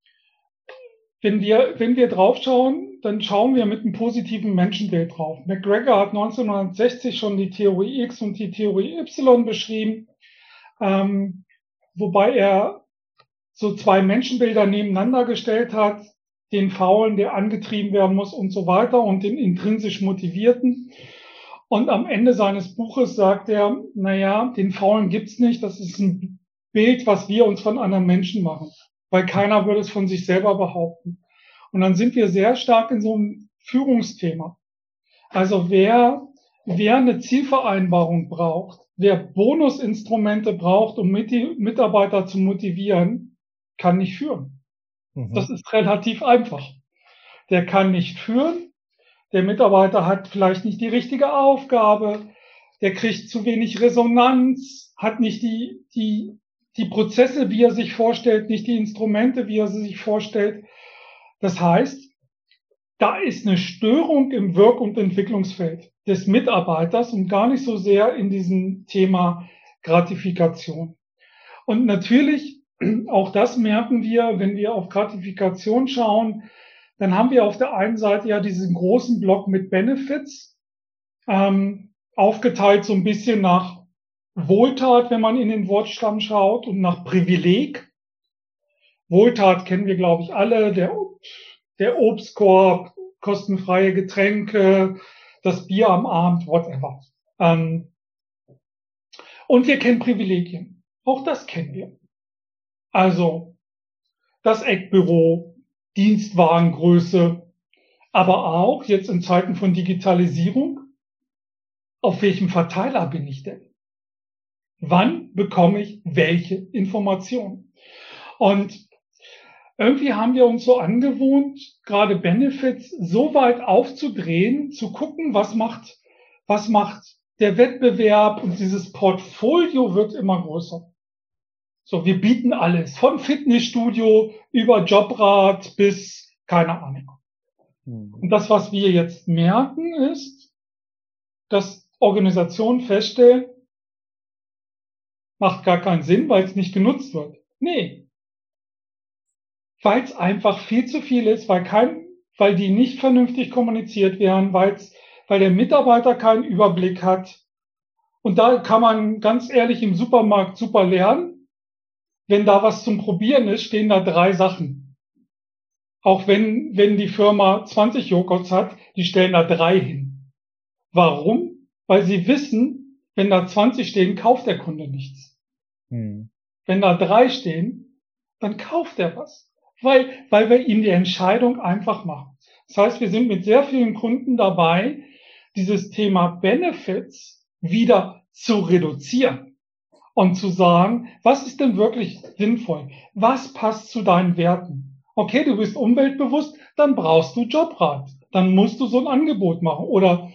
wenn wir, wenn wir draufschauen, dann schauen wir mit einem positiven Menschenbild drauf. McGregor hat 1960 schon die Theorie X und die Theorie Y beschrieben, ähm, wobei er so zwei Menschenbilder nebeneinander gestellt hat, den Faulen, der angetrieben werden muss und so weiter und den intrinsisch motivierten. Und am Ende seines Buches sagt er, naja, den Faulen gibt's nicht, das ist ein Bild, was wir uns von anderen Menschen machen weil keiner würde es von sich selber behaupten. Und dann sind wir sehr stark in so einem Führungsthema. Also wer, wer eine Zielvereinbarung braucht, wer Bonusinstrumente braucht, um Mitarbeiter zu motivieren, kann nicht führen. Mhm. Das ist relativ einfach. Der kann nicht führen. Der Mitarbeiter hat vielleicht nicht die richtige Aufgabe. Der kriegt zu wenig Resonanz, hat nicht die, die die Prozesse, wie er sich vorstellt, nicht die Instrumente, wie er sie sich vorstellt. Das heißt, da ist eine Störung im Wirk- und Entwicklungsfeld des Mitarbeiters und gar nicht so sehr in diesem Thema Gratifikation. Und natürlich, (clears throat) auch das merken wir, wenn wir auf Gratifikation schauen, dann haben wir auf der einen Seite ja diesen großen Block mit Benefits, ähm, aufgeteilt so ein bisschen nach Wohltat, wenn man in den Wortstamm schaut und nach Privileg. Wohltat kennen wir, glaube ich, alle. Der, der Obstkorb, kostenfreie Getränke, das Bier am Abend, whatever. Ähm, und wir kennen Privilegien. Auch das kennen wir. Also das Eckbüro, Dienstwagengröße, aber auch jetzt in Zeiten von Digitalisierung, auf welchem Verteiler bin ich denn? Wann bekomme ich welche Informationen? Und irgendwie haben wir uns so angewohnt, gerade Benefits so weit aufzudrehen, zu gucken, was macht, was macht der Wettbewerb und dieses Portfolio wird immer größer. So, wir bieten alles, von Fitnessstudio über Jobrat bis keine Ahnung. Hm. Und das, was wir jetzt merken, ist, dass Organisationen feststellen, macht gar keinen Sinn, weil es nicht genutzt wird. Nee. Weil es einfach viel zu viel ist, weil kein, weil die nicht vernünftig kommuniziert werden, weil's, weil der Mitarbeiter keinen Überblick hat. Und da kann man ganz ehrlich im Supermarkt super lernen. Wenn da was zum Probieren ist, stehen da drei Sachen. Auch wenn, wenn die Firma 20 Joghurts hat, die stellen da drei hin. Warum? Weil sie wissen, wenn da 20 stehen, kauft der Kunde nichts. Hm. Wenn da drei stehen, dann kauft er was. Weil, weil wir ihm die Entscheidung einfach machen. Das heißt, wir sind mit sehr vielen Kunden dabei, dieses Thema Benefits wieder zu reduzieren und zu sagen, was ist denn wirklich sinnvoll? Was passt zu deinen Werten? Okay, du bist umweltbewusst, dann brauchst du Jobrat. Dann musst du so ein Angebot machen oder,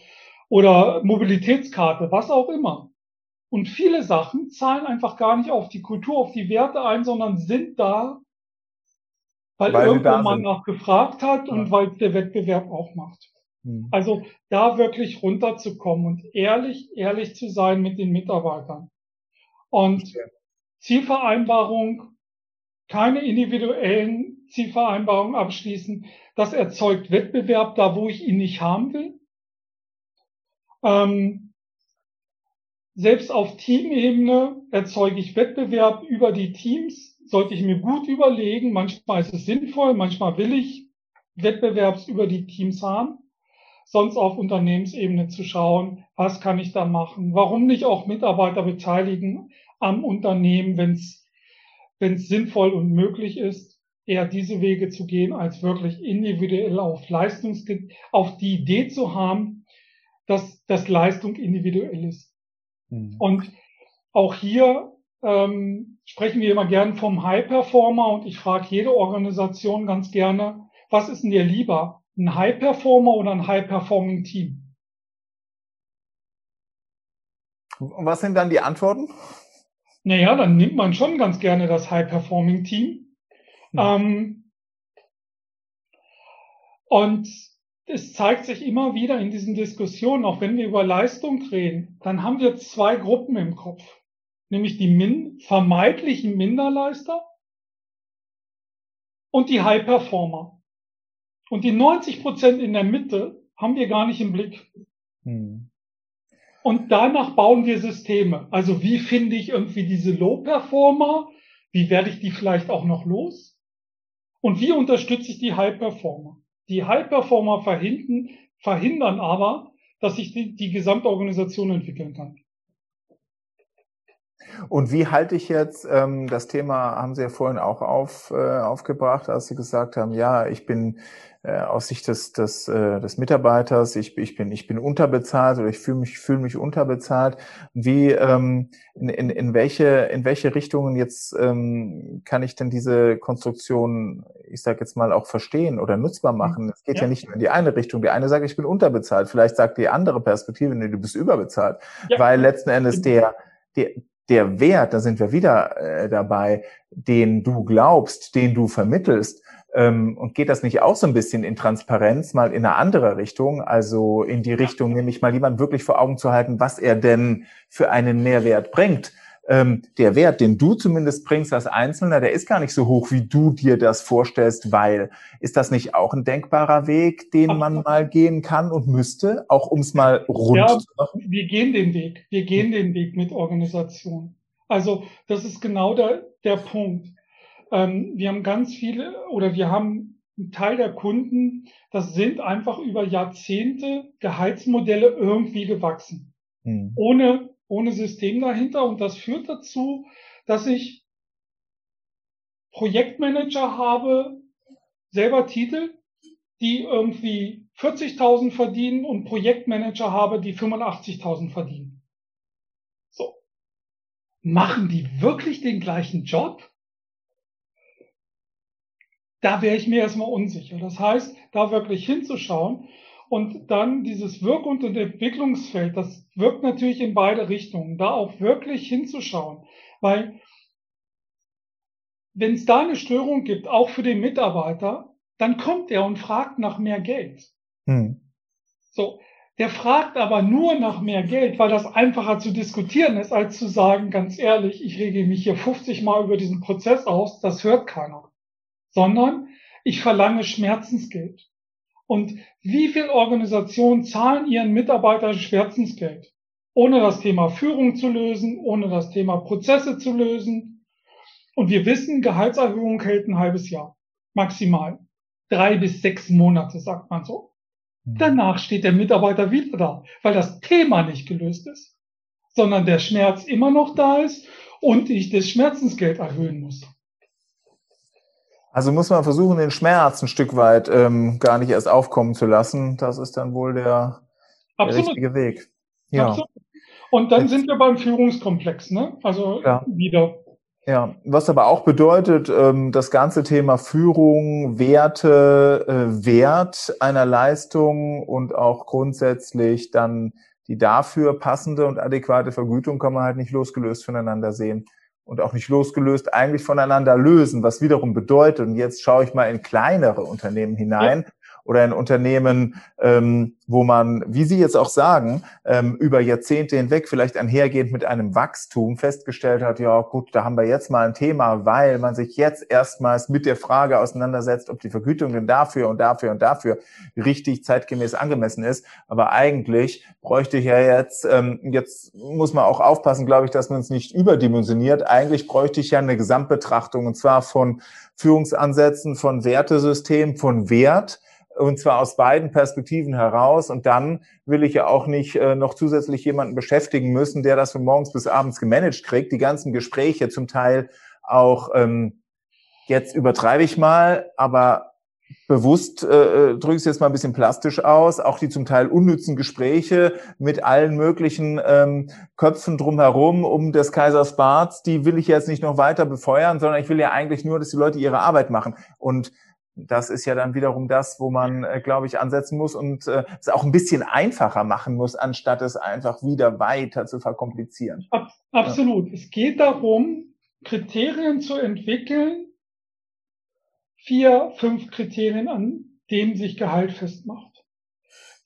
oder Mobilitätskarte, was auch immer. Und viele Sachen zahlen einfach gar nicht auf die Kultur, auf die Werte ein, sondern sind da, weil, weil irgendwo man nach gefragt hat und ja. weil der Wettbewerb auch macht. Mhm. Also da wirklich runterzukommen und ehrlich, ehrlich zu sein mit den Mitarbeitern. Und. Zielvereinbarung keine individuellen Zielvereinbarungen abschließen. Das erzeugt Wettbewerb da, wo ich ihn nicht haben will. Ähm, selbst auf Teamebene erzeuge ich Wettbewerb über die Teams. Sollte ich mir gut überlegen. Manchmal ist es sinnvoll, manchmal will ich Wettbewerbs über die Teams haben. Sonst auf Unternehmensebene zu schauen, was kann ich da machen? Warum nicht auch Mitarbeiter beteiligen am Unternehmen, wenn es wenn es sinnvoll und möglich ist, eher diese Wege zu gehen, als wirklich individuell auf Leistungs auf die Idee zu haben, dass, dass Leistung individuell ist. Mhm. Und auch hier ähm, sprechen wir immer gern vom High Performer und ich frage jede Organisation ganz gerne, was ist denn dir lieber? Ein High Performer oder ein High Performing Team? Und was sind dann die Antworten? Naja, dann nimmt man schon ganz gerne das High-Performing-Team. Ja. Ähm, und es zeigt sich immer wieder in diesen Diskussionen, auch wenn wir über Leistung reden, dann haben wir zwei Gruppen im Kopf. Nämlich die min vermeintlichen Minderleister und die High Performer. Und die 90 Prozent in der Mitte haben wir gar nicht im Blick. Hm. Und danach bauen wir Systeme. Also wie finde ich irgendwie diese Low-Performer? Wie werde ich die vielleicht auch noch los? Und wie unterstütze ich die High-Performer? Die High-Performer verhindern, verhindern aber, dass sich die, die gesamte Organisation entwickeln kann. Und wie halte ich jetzt, ähm, das Thema haben Sie ja vorhin auch auf, äh, aufgebracht, als Sie gesagt haben, ja, ich bin äh, aus Sicht des, des, äh, des Mitarbeiters, ich, ich, bin, ich bin unterbezahlt oder ich fühle mich, fühle mich unterbezahlt. Wie, ähm, in, in, in, welche, in welche Richtungen jetzt ähm, kann ich denn diese Konstruktion, ich sage jetzt mal, auch verstehen oder nutzbar mhm. machen? Es geht ja. ja. nicht nur in die eine Richtung. Die eine sagt, ich bin unterbezahlt. Vielleicht sagt die andere Perspektive, nee, du bist überbezahlt. Ja. Weil letzten Endes der, der, der Wert, da sind wir wieder äh, dabei, den du glaubst, den du vermittelst, ähm, und geht das nicht auch so ein bisschen in Transparenz mal in eine andere Richtung, also in die Richtung, nämlich mal jemand wirklich vor Augen zu halten, was er denn für einen Mehrwert bringt? Ähm, der Wert, den du zumindest bringst als Einzelner, der ist gar nicht so hoch, wie du dir das vorstellst, weil ist das nicht auch ein denkbarer Weg, den man mal gehen kann und müsste, auch um es mal rund ja, zu machen? Wir gehen den Weg. Wir gehen den Weg mit Organisation. Also das ist genau der, der Punkt. Ähm, wir haben ganz viele oder wir haben einen Teil der Kunden, das sind einfach über Jahrzehnte Gehaltsmodelle irgendwie gewachsen. Hm. Ohne, ohne System dahinter. Und das führt dazu, dass ich Projektmanager habe, selber Titel, die irgendwie 40.000 verdienen und Projektmanager habe, die 85.000 verdienen. So. Machen die wirklich den gleichen Job? Da wäre ich mir erstmal unsicher. Das heißt, da wirklich hinzuschauen und dann dieses Wirk- und Entwicklungsfeld, das wirkt natürlich in beide Richtungen, da auch wirklich hinzuschauen, weil wenn es da eine Störung gibt, auch für den Mitarbeiter, dann kommt er und fragt nach mehr Geld. Hm. So, der fragt aber nur nach mehr Geld, weil das einfacher zu diskutieren ist, als zu sagen, ganz ehrlich, ich rege mich hier 50 Mal über diesen Prozess aus, das hört keiner sondern ich verlange Schmerzensgeld. Und wie viele Organisationen zahlen ihren Mitarbeitern Schmerzensgeld? Ohne das Thema Führung zu lösen, ohne das Thema Prozesse zu lösen. Und wir wissen, Gehaltserhöhung hält ein halbes Jahr. Maximal. Drei bis sechs Monate, sagt man so. Mhm. Danach steht der Mitarbeiter wieder da, weil das Thema nicht gelöst ist, sondern der Schmerz immer noch da ist und ich das Schmerzensgeld erhöhen muss. Also muss man versuchen, den Schmerz ein Stück weit ähm, gar nicht erst aufkommen zu lassen. Das ist dann wohl der, der richtige Weg. Ja. Absolut. Und dann sind wir beim Führungskomplex, ne? Also ja. wieder. Ja, was aber auch bedeutet, ähm, das ganze Thema Führung, Werte, äh, Wert einer Leistung und auch grundsätzlich dann die dafür passende und adäquate Vergütung kann man halt nicht losgelöst voneinander sehen und auch nicht losgelöst eigentlich voneinander lösen, was wiederum bedeutet, und jetzt schaue ich mal in kleinere Unternehmen hinein ja. Oder in Unternehmen, ähm, wo man, wie Sie jetzt auch sagen, ähm, über Jahrzehnte hinweg vielleicht einhergehend mit einem Wachstum festgestellt hat, ja gut, da haben wir jetzt mal ein Thema, weil man sich jetzt erstmals mit der Frage auseinandersetzt, ob die Vergütung denn dafür und dafür und dafür richtig zeitgemäß angemessen ist. Aber eigentlich bräuchte ich ja jetzt, ähm, jetzt muss man auch aufpassen, glaube ich, dass man es nicht überdimensioniert. Eigentlich bräuchte ich ja eine Gesamtbetrachtung und zwar von Führungsansätzen, von Wertesystemen, von Wert und zwar aus beiden Perspektiven heraus. Und dann will ich ja auch nicht äh, noch zusätzlich jemanden beschäftigen müssen, der das von morgens bis abends gemanagt kriegt. Die ganzen Gespräche zum Teil auch, ähm, jetzt übertreibe ich mal, aber bewusst äh, äh drücke ich es jetzt mal ein bisschen plastisch aus, auch die zum Teil unnützen Gespräche mit allen möglichen ähm, Köpfen drumherum um des Kaisers Barts, die will ich jetzt nicht noch weiter befeuern, sondern ich will ja eigentlich nur, dass die Leute ihre Arbeit machen. Und das ist ja dann wiederum das, wo man, äh, glaube ich, ansetzen muss und äh, es auch ein bisschen einfacher machen muss, anstatt es einfach wieder weiter zu verkomplizieren. Ab, absolut. Ja. Es geht darum, Kriterien zu entwickeln, vier, fünf Kriterien, an denen sich Gehalt festmacht.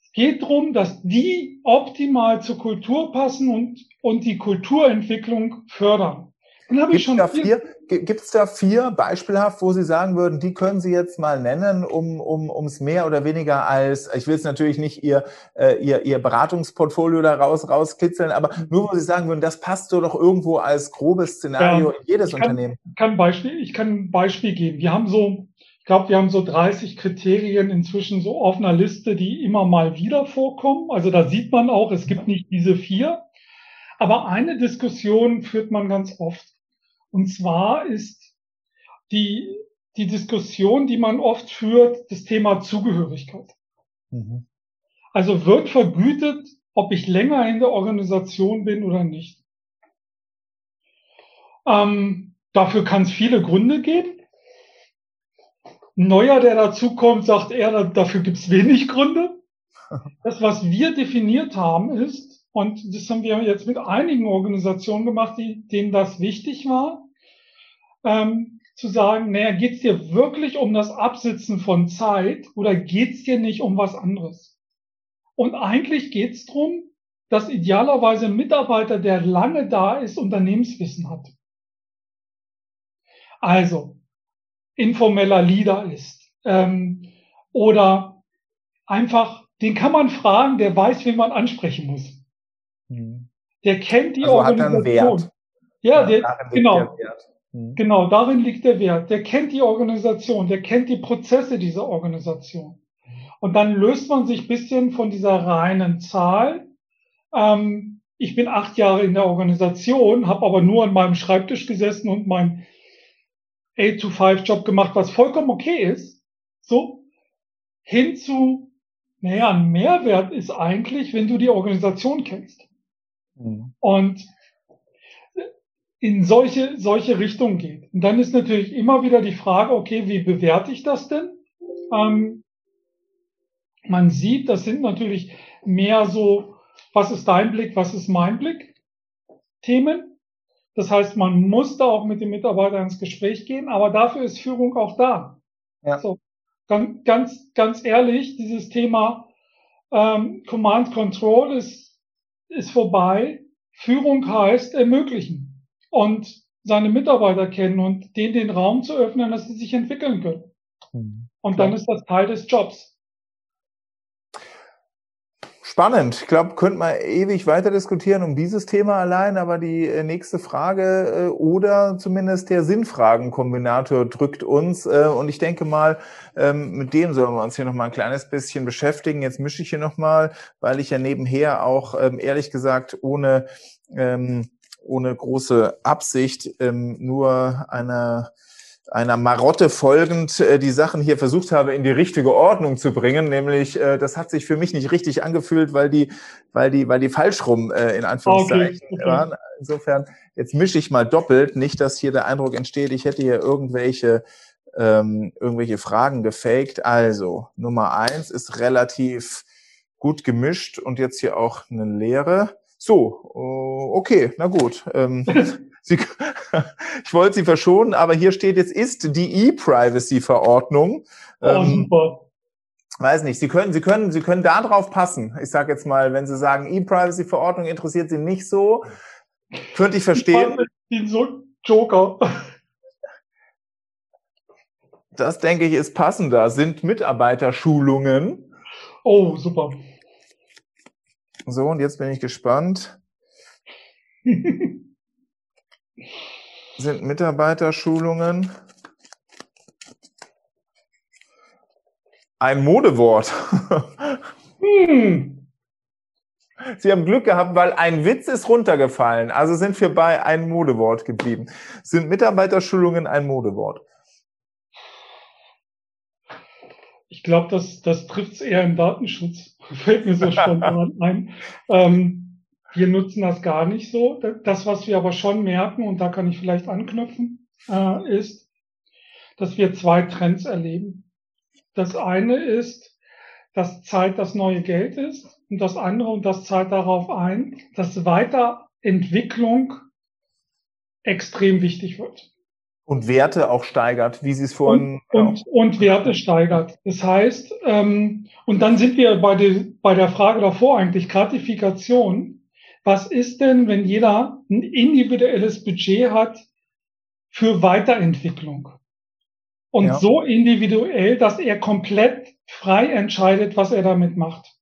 Es geht darum, dass die optimal zur Kultur passen und, und die Kulturentwicklung fördern. Dann habe ich schon da vier, Gibt es da vier beispielhaft, wo Sie sagen würden, die können Sie jetzt mal nennen, um um ums mehr oder weniger als, ich will es natürlich nicht Ihr, äh, Ihr, Ihr Beratungsportfolio da raus, rauskitzeln, aber nur wo Sie sagen würden, das passt so doch irgendwo als grobes Szenario ja, in jedes ich kann, Unternehmen. Kann Beispiel, ich kann ein Beispiel geben. Wir haben so, ich glaube, wir haben so 30 Kriterien inzwischen so auf einer Liste, die immer mal wieder vorkommen. Also da sieht man auch, es gibt nicht diese vier. Aber eine Diskussion führt man ganz oft. Und zwar ist die, die Diskussion, die man oft führt, das Thema Zugehörigkeit. Mhm. Also wird vergütet, ob ich länger in der Organisation bin oder nicht. Ähm, dafür kann es viele Gründe geben. Ein Neuer, der dazukommt, sagt er, dafür gibt es wenig Gründe. (laughs) Das, was wir definiert haben, ist, und das haben wir jetzt mit einigen Organisationen gemacht, die, denen das wichtig war, ähm, zu sagen, naja, geht's dir wirklich um das Absitzen von Zeit oder geht's dir nicht um was anderes? Und eigentlich geht's drum, dass idealerweise ein Mitarbeiter, der lange da ist, Unternehmenswissen hat. Also informeller Leader ist ähm, oder einfach, den kann man fragen, der weiß, wen man ansprechen muss. Der kennt die also Organisation. Ja, der, genau. Mhm. Genau, darin liegt der Wert. Der kennt die Organisation, der kennt die Prozesse dieser Organisation. Und dann löst man sich bisschen von dieser reinen Zahl. Ähm, ich bin acht Jahre in der Organisation, habe aber nur an meinem Schreibtisch gesessen und mein 8-to-5-Job gemacht, was vollkommen okay ist. So, hin zu, naja, ein Mehrwert ist eigentlich, wenn du die Organisation kennst. Mhm. Und in solche, solche Richtungen geht. Und dann ist natürlich immer wieder die Frage, okay, wie bewerte ich das denn? Ähm, man sieht, das sind natürlich mehr so, was ist dein Blick, was ist mein Blick? Themen. Das heißt, man muss da auch mit dem Mitarbeiter ins Gespräch gehen, aber dafür ist Führung auch da. Ja. So, ganz, ganz, ganz ehrlich, dieses Thema ähm, Command Control ist ist vorbei. Führung heißt ermöglichen und seine Mitarbeiter kennen und denen den Raum zu öffnen, dass sie sich entwickeln können. Mhm. Und dann ist das Teil des Jobs. Spannend. Ich glaube, könnte man ewig weiter diskutieren um dieses Thema allein, aber die äh, nächste Frage äh, oder zumindest der Sinnfragenkombinator drückt uns. Äh, und ich denke mal, ähm, mit dem sollen wir uns hier nochmal ein kleines bisschen beschäftigen. Jetzt mische ich hier nochmal, weil ich ja nebenher auch ähm, ehrlich gesagt ohne, ähm, ohne große Absicht nur eine einer Marotte folgend äh, die Sachen hier versucht habe, in die richtige Ordnung zu bringen. Nämlich, äh, das hat sich für mich nicht richtig angefühlt, weil die, weil die, weil die falsch rum äh, in Anführungszeichen okay, waren. Insofern, jetzt mische ich mal doppelt, nicht, dass hier der Eindruck entsteht, ich hätte hier irgendwelche ähm, irgendwelche Fragen gefaked. Also, Nummer eins ist relativ gut gemischt und jetzt hier auch eine leere. So, oh, okay, na gut. Ähm, (laughs) Sie, (laughs) ich wollte Sie verschonen, aber hier steht jetzt, ist die E-Privacy-Verordnung. Oh, ähm, super. weiß nicht, Sie können, Sie können, Sie können da drauf passen. Ich sage jetzt mal, wenn Sie sagen, E-Privacy-Verordnung interessiert Sie nicht so, könnte ich verstehen. Ich so Joker. (laughs) Das denke ich ist passender. Sind Mitarbeiterschulungen. Oh, super. So, und jetzt bin ich gespannt. (laughs) Sind Mitarbeiterschulungen ein Modewort? (laughs) hm. Sie haben Glück gehabt, weil ein Witz ist runtergefallen. Also sind wir bei ein Modewort geblieben. Sind Mitarbeiterschulungen ein Modewort? Ich glaube, das, das trifft es eher im Datenschutz. Fällt mir so spontan (laughs) ein. Ähm, wir nutzen das gar nicht so. Das, was wir aber schon merken, und da kann ich vielleicht anknüpfen, äh, ist, dass wir zwei Trends erleben. Das eine ist, dass Zeit das neue Geld ist und das andere, und das zahlt darauf ein, dass Weiterentwicklung extrem wichtig wird und Werte auch steigert, wie Sie es vorhin. Und, und, und Werte steigert. Das heißt, ähm, und dann sind wir bei, die, bei der Frage davor eigentlich Gratifikation. Was ist denn, wenn jeder ein individuelles Budget hat für Weiterentwicklung? Und ja. so individuell, dass er komplett frei entscheidet, was er damit macht.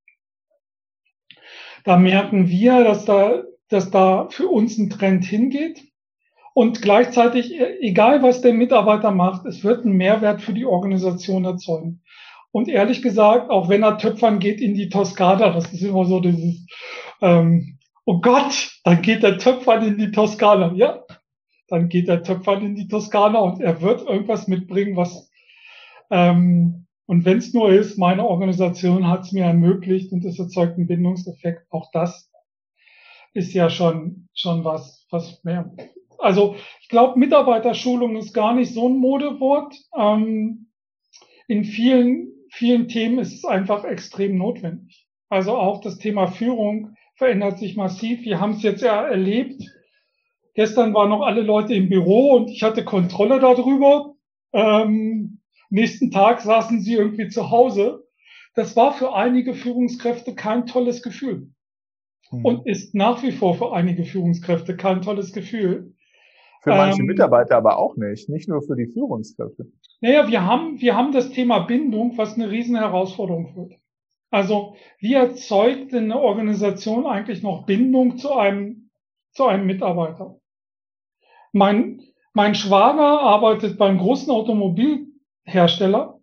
Da merken wir, dass da, dass da für uns ein Trend hingeht. Und gleichzeitig, e, egal was der Mitarbeiter macht, es wird einen Mehrwert für die Organisation erzeugen. Und ehrlich gesagt, auch wenn er töpfern geht in die Toskana, das ist immer so dieses, ähm, oh Gott, dann geht der Töpfern in die Toskana. Ja, dann geht der Töpfern in die Toskana und er wird irgendwas mitbringen, was, ähm, und wenn es nur ist, meine Organisation hat es mir ermöglicht und es erzeugt einen Bindungseffekt. Auch das ist ja schon, schon was, was mehr also ich glaube, Mitarbeiterschulung ist gar nicht so ein Modewort. Ähm, in vielen, vielen Themen ist es einfach extrem notwendig. Also auch das Thema Führung verändert sich massiv. Wir haben es jetzt ja erlebt. Gestern waren noch alle Leute im Büro und ich hatte Kontrolle darüber. Ähm, nächsten Tag saßen sie irgendwie zu Hause. Das war für einige Führungskräfte kein tolles Gefühl. Hm. Und ist nach wie vor für einige Führungskräfte kein tolles Gefühl. Für manche ähm, Mitarbeiter aber auch nicht, nicht nur für die Führungskräfte. Naja, wir haben, wir haben das Thema Bindung, was eine riesen Herausforderung wird. Also, wie erzeugt denn eine Organisation eigentlich noch Bindung zu einem, zu einem Mitarbeiter? Mein, mein Schwager arbeitet beim großen Automobilhersteller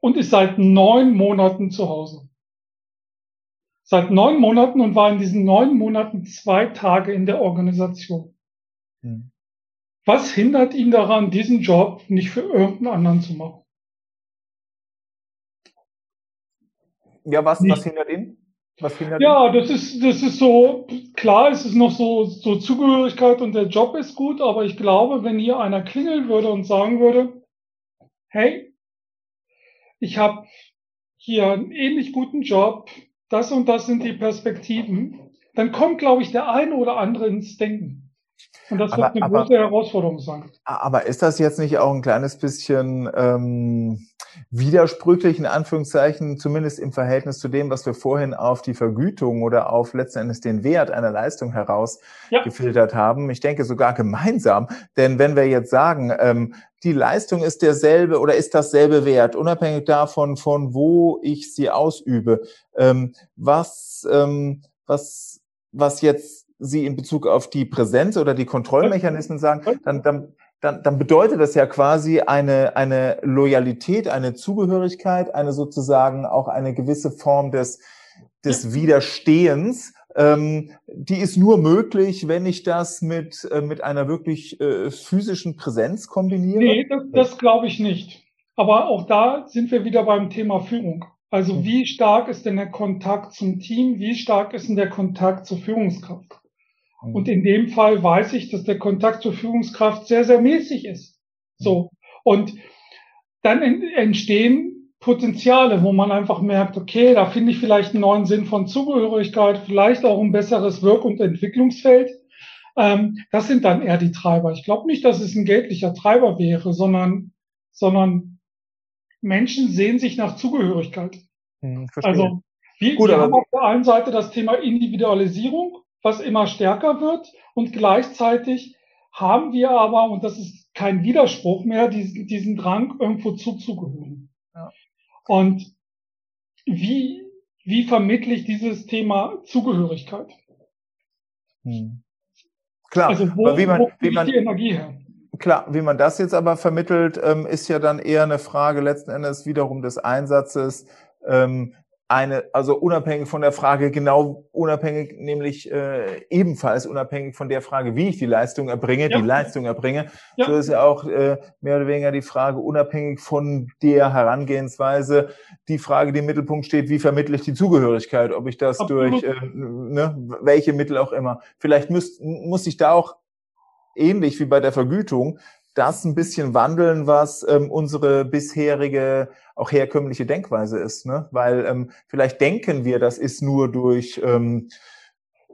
und ist seit neun Monaten zu Hause. Seit neun Monaten und war in diesen neun Monaten zwei Tage in der Organisation. Hm. Was hindert ihn daran, diesen Job nicht für irgendeinen anderen zu machen? Ja, was, was hindert ihn? Was hindert ja, ihn? das ist, das ist so, klar, es ist noch so, so Zugehörigkeit und der Job ist gut, aber ich glaube, wenn hier einer klingeln würde und sagen würde, hey, ich habe hier einen ähnlich guten Job, das und das sind die Perspektiven, dann kommt, glaube ich, der eine oder andere ins Denken. Und das aber, wird eine aber, große Herausforderung sein. Aber ist das jetzt nicht auch ein kleines bisschen ähm, widersprüchlich, in Anführungszeichen, zumindest im Verhältnis zu dem, was wir vorhin auf die Vergütung oder auf letzten Endes den Wert einer Leistung herausgefiltert ja. haben? Ich denke sogar gemeinsam. Denn wenn wir jetzt sagen, ähm, die Leistung ist derselbe oder ist dasselbe Wert, unabhängig davon, von wo ich sie ausübe, ähm, was, ähm, was, was jetzt Sie in Bezug auf die Präsenz oder die Kontrollmechanismen sagen, dann, dann, dann, dann bedeutet das ja quasi eine, eine Loyalität, eine Zugehörigkeit, eine sozusagen auch eine gewisse Form des, des Widerstehens. Ähm, die ist nur möglich, wenn ich das mit, äh, mit einer wirklich äh, physischen Präsenz kombiniere. Nee, das, das glaube ich nicht. Aber auch da sind wir wieder beim Thema Führung. Also hm. wie stark ist denn der Kontakt zum Team? Wie stark ist denn der Kontakt zur Führungskraft? Und in dem Fall weiß ich, dass der Kontakt zur Führungskraft sehr, sehr mäßig ist. So. Und dann entstehen Potenziale, wo man einfach merkt, okay, da finde ich vielleicht einen neuen Sinn von Zugehörigkeit, vielleicht auch ein besseres Wirk- und Entwicklungsfeld. Ähm, das sind dann eher die Treiber. Ich glaube nicht, dass es ein geldlicher Treiber wäre, sondern, sondern Menschen sehen sich nach Zugehörigkeit. Hm, also wir, Gut, wir haben auf der einen Seite das Thema Individualisierung, was immer stärker wird und gleichzeitig haben wir aber, und das ist kein Widerspruch mehr, diesen, diesen Drang, irgendwo zuzugehören. Ja. Und wie, wie vermittle ich dieses Thema Zugehörigkeit? Hm. Klar, also wo, wie man, wo wie man, die Energie her? Klar, wie man das jetzt aber vermittelt, ähm, ist ja dann eher eine Frage letzten Endes wiederum des Einsatzes. Eine, also unabhängig von der Frage, genau unabhängig, nämlich äh, ebenfalls unabhängig von der Frage, wie ich die Leistung erbringe, ja. die Leistung erbringe, ja. so ist ja auch äh, mehr oder weniger die Frage, unabhängig von der Herangehensweise, die Frage, die im Mittelpunkt steht, wie vermittle ich die Zugehörigkeit, ob ich das Absolut. durch äh, ne, welche Mittel auch immer. Vielleicht müsst, muss ich da auch ähnlich wie bei der Vergütung das ein bisschen wandeln, was ähm, unsere bisherige, auch herkömmliche Denkweise ist. Ne? Weil ähm, vielleicht denken wir, das ist nur durch, ähm,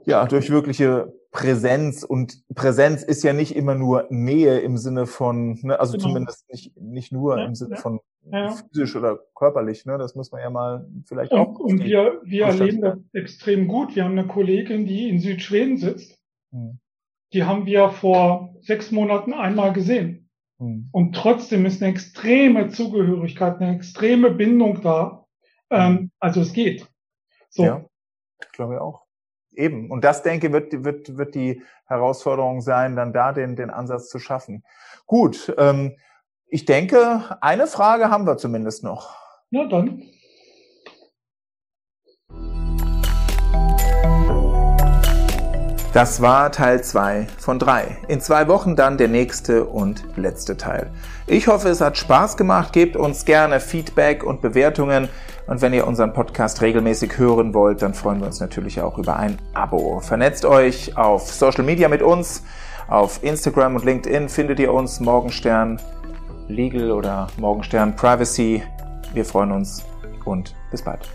ja, durch wirkliche Präsenz und Präsenz ist ja nicht immer nur Nähe im Sinne von, ne, also genau. zumindest nicht, nicht nur ja, im Sinne ja, von ja. physisch oder körperlich, ne? Das muss man ja mal vielleicht und, auch. Und wir, wir erleben das extrem gut. Wir haben eine Kollegin, die in Südschweden sitzt. Hm die haben wir vor sechs Monaten einmal gesehen. Mhm. Und trotzdem ist eine extreme Zugehörigkeit, eine extreme Bindung da. Ähm, also es geht. So. Ja, glaube ich auch. Eben. Und das, denke ich, wird, wird, wird die Herausforderung sein, dann da den, den Ansatz zu schaffen. Gut. Ähm, ich denke, eine Frage haben wir zumindest noch. Ja, dann. Das war Teil 2 von 3. In zwei Wochen dann der nächste und letzte Teil. Ich hoffe, es hat Spaß gemacht. Gebt uns gerne Feedback und Bewertungen. Und wenn ihr unseren Podcast regelmäßig hören wollt, dann freuen wir uns natürlich auch über ein Abo. Vernetzt euch auf Social Media mit uns. Auf Instagram und LinkedIn findet ihr uns Morgenstern Legal oder Morgenstern Privacy. Wir freuen uns und bis bald.